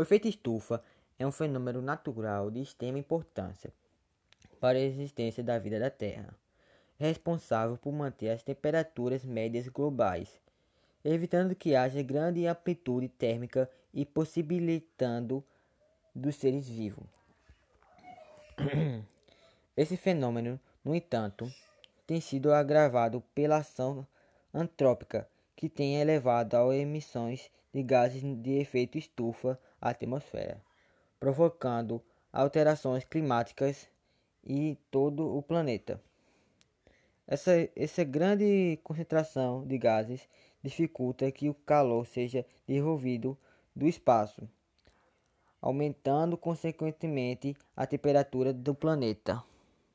O efeito estufa é um fenômeno natural de extrema importância para a existência da vida da Terra, responsável por manter as temperaturas médias globais, evitando que haja grande amplitude térmica e possibilitando dos seres vivos. Esse fenômeno, no entanto, tem sido agravado pela ação antrópica, que tem elevado as emissões de gases de efeito estufa à atmosfera, provocando alterações climáticas em todo o planeta. Essa, essa grande concentração de gases dificulta que o calor seja devolvido do espaço aumentando consequentemente a temperatura do planeta.